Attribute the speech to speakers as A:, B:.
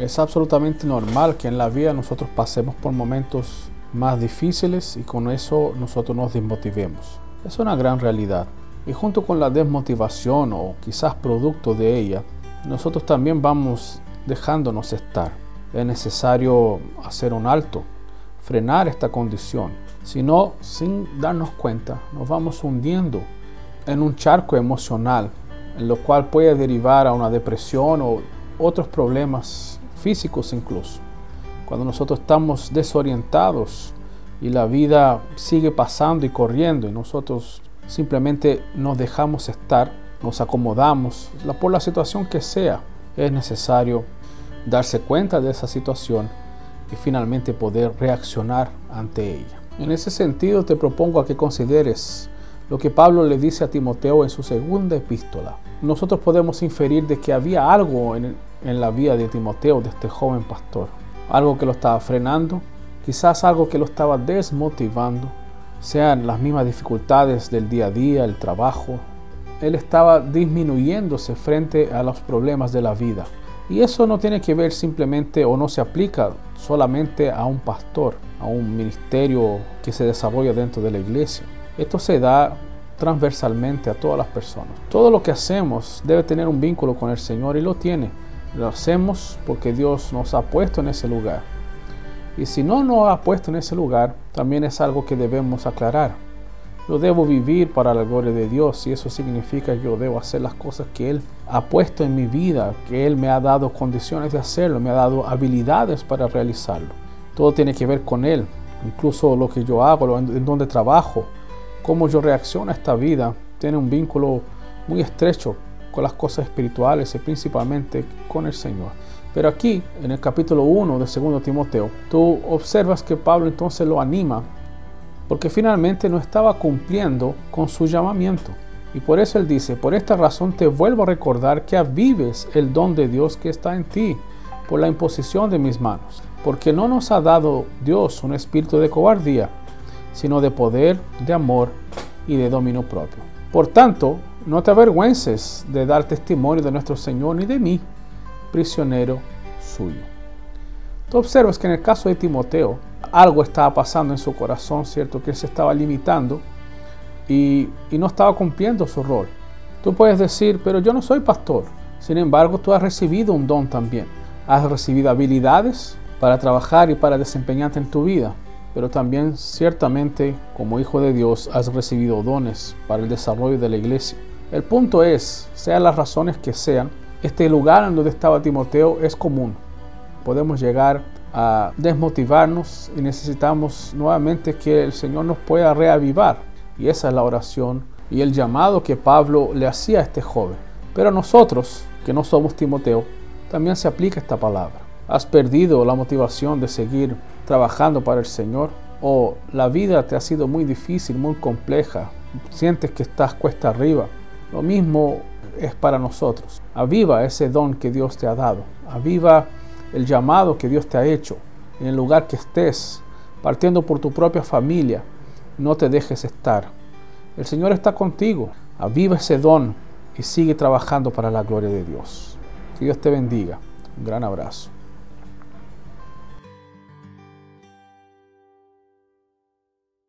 A: Es absolutamente normal que en la vida nosotros pasemos por momentos más difíciles y con eso nosotros nos desmotivemos. Es una gran realidad. Y junto con la desmotivación o quizás producto de ella, nosotros también vamos dejándonos estar. Es necesario hacer un alto, frenar esta condición. Si no, sin darnos cuenta, nos vamos hundiendo en un charco emocional, en lo cual puede derivar a una depresión o otros problemas físicos incluso. Cuando nosotros estamos desorientados y la vida sigue pasando y corriendo y nosotros simplemente nos dejamos estar, nos acomodamos, por la situación que sea, es necesario darse cuenta de esa situación y finalmente poder reaccionar ante ella. En ese sentido te propongo a que consideres lo que Pablo le dice a Timoteo en su segunda epístola. Nosotros podemos inferir de que había algo en, en la vida de Timoteo, de este joven pastor. Algo que lo estaba frenando, quizás algo que lo estaba desmotivando, sean las mismas dificultades del día a día, el trabajo. Él estaba disminuyéndose frente a los problemas de la vida. Y eso no tiene que ver simplemente o no se aplica solamente a un pastor, a un ministerio que se desarrolla dentro de la iglesia. Esto se da transversalmente a todas las personas. Todo lo que hacemos debe tener un vínculo con el Señor y lo tiene. Lo hacemos porque Dios nos ha puesto en ese lugar. Y si no nos ha puesto en ese lugar, también es algo que debemos aclarar. Yo debo vivir para la gloria de Dios y eso significa que yo debo hacer las cosas que Él ha puesto en mi vida, que Él me ha dado condiciones de hacerlo, me ha dado habilidades para realizarlo. Todo tiene que ver con Él, incluso lo que yo hago, en donde trabajo, cómo yo reacciono a esta vida, tiene un vínculo muy estrecho las cosas espirituales y principalmente con el Señor. Pero aquí, en el capítulo 1 de 2 Timoteo, tú observas que Pablo entonces lo anima porque finalmente no estaba cumpliendo con su llamamiento. Y por eso él dice, por esta razón te vuelvo a recordar que avives el don de Dios que está en ti por la imposición de mis manos. Porque no nos ha dado Dios un espíritu de cobardía, sino de poder, de amor y de dominio propio. Por tanto, no te avergüences de dar testimonio de nuestro Señor ni de mí, prisionero suyo. Tú observas que en el caso de Timoteo, algo estaba pasando en su corazón, ¿cierto? Que él se estaba limitando y, y no estaba cumpliendo su rol. Tú puedes decir, pero yo no soy pastor. Sin embargo, tú has recibido un don también. Has recibido habilidades para trabajar y para desempeñarte en tu vida. Pero también ciertamente como hijo de Dios has recibido dones para el desarrollo de la iglesia. El punto es, sean las razones que sean, este lugar en donde estaba Timoteo es común. Podemos llegar a desmotivarnos y necesitamos nuevamente que el Señor nos pueda reavivar. Y esa es la oración y el llamado que Pablo le hacía a este joven. Pero a nosotros, que no somos Timoteo, también se aplica esta palabra. ¿Has perdido la motivación de seguir trabajando para el Señor? ¿O la vida te ha sido muy difícil, muy compleja? ¿Sientes que estás cuesta arriba? Lo mismo es para nosotros. Aviva ese don que Dios te ha dado. Aviva el llamado que Dios te ha hecho en el lugar que estés, partiendo por tu propia familia. No te dejes estar. El Señor está contigo. Aviva ese don y sigue trabajando para la gloria de Dios. Que Dios te bendiga. Un gran abrazo.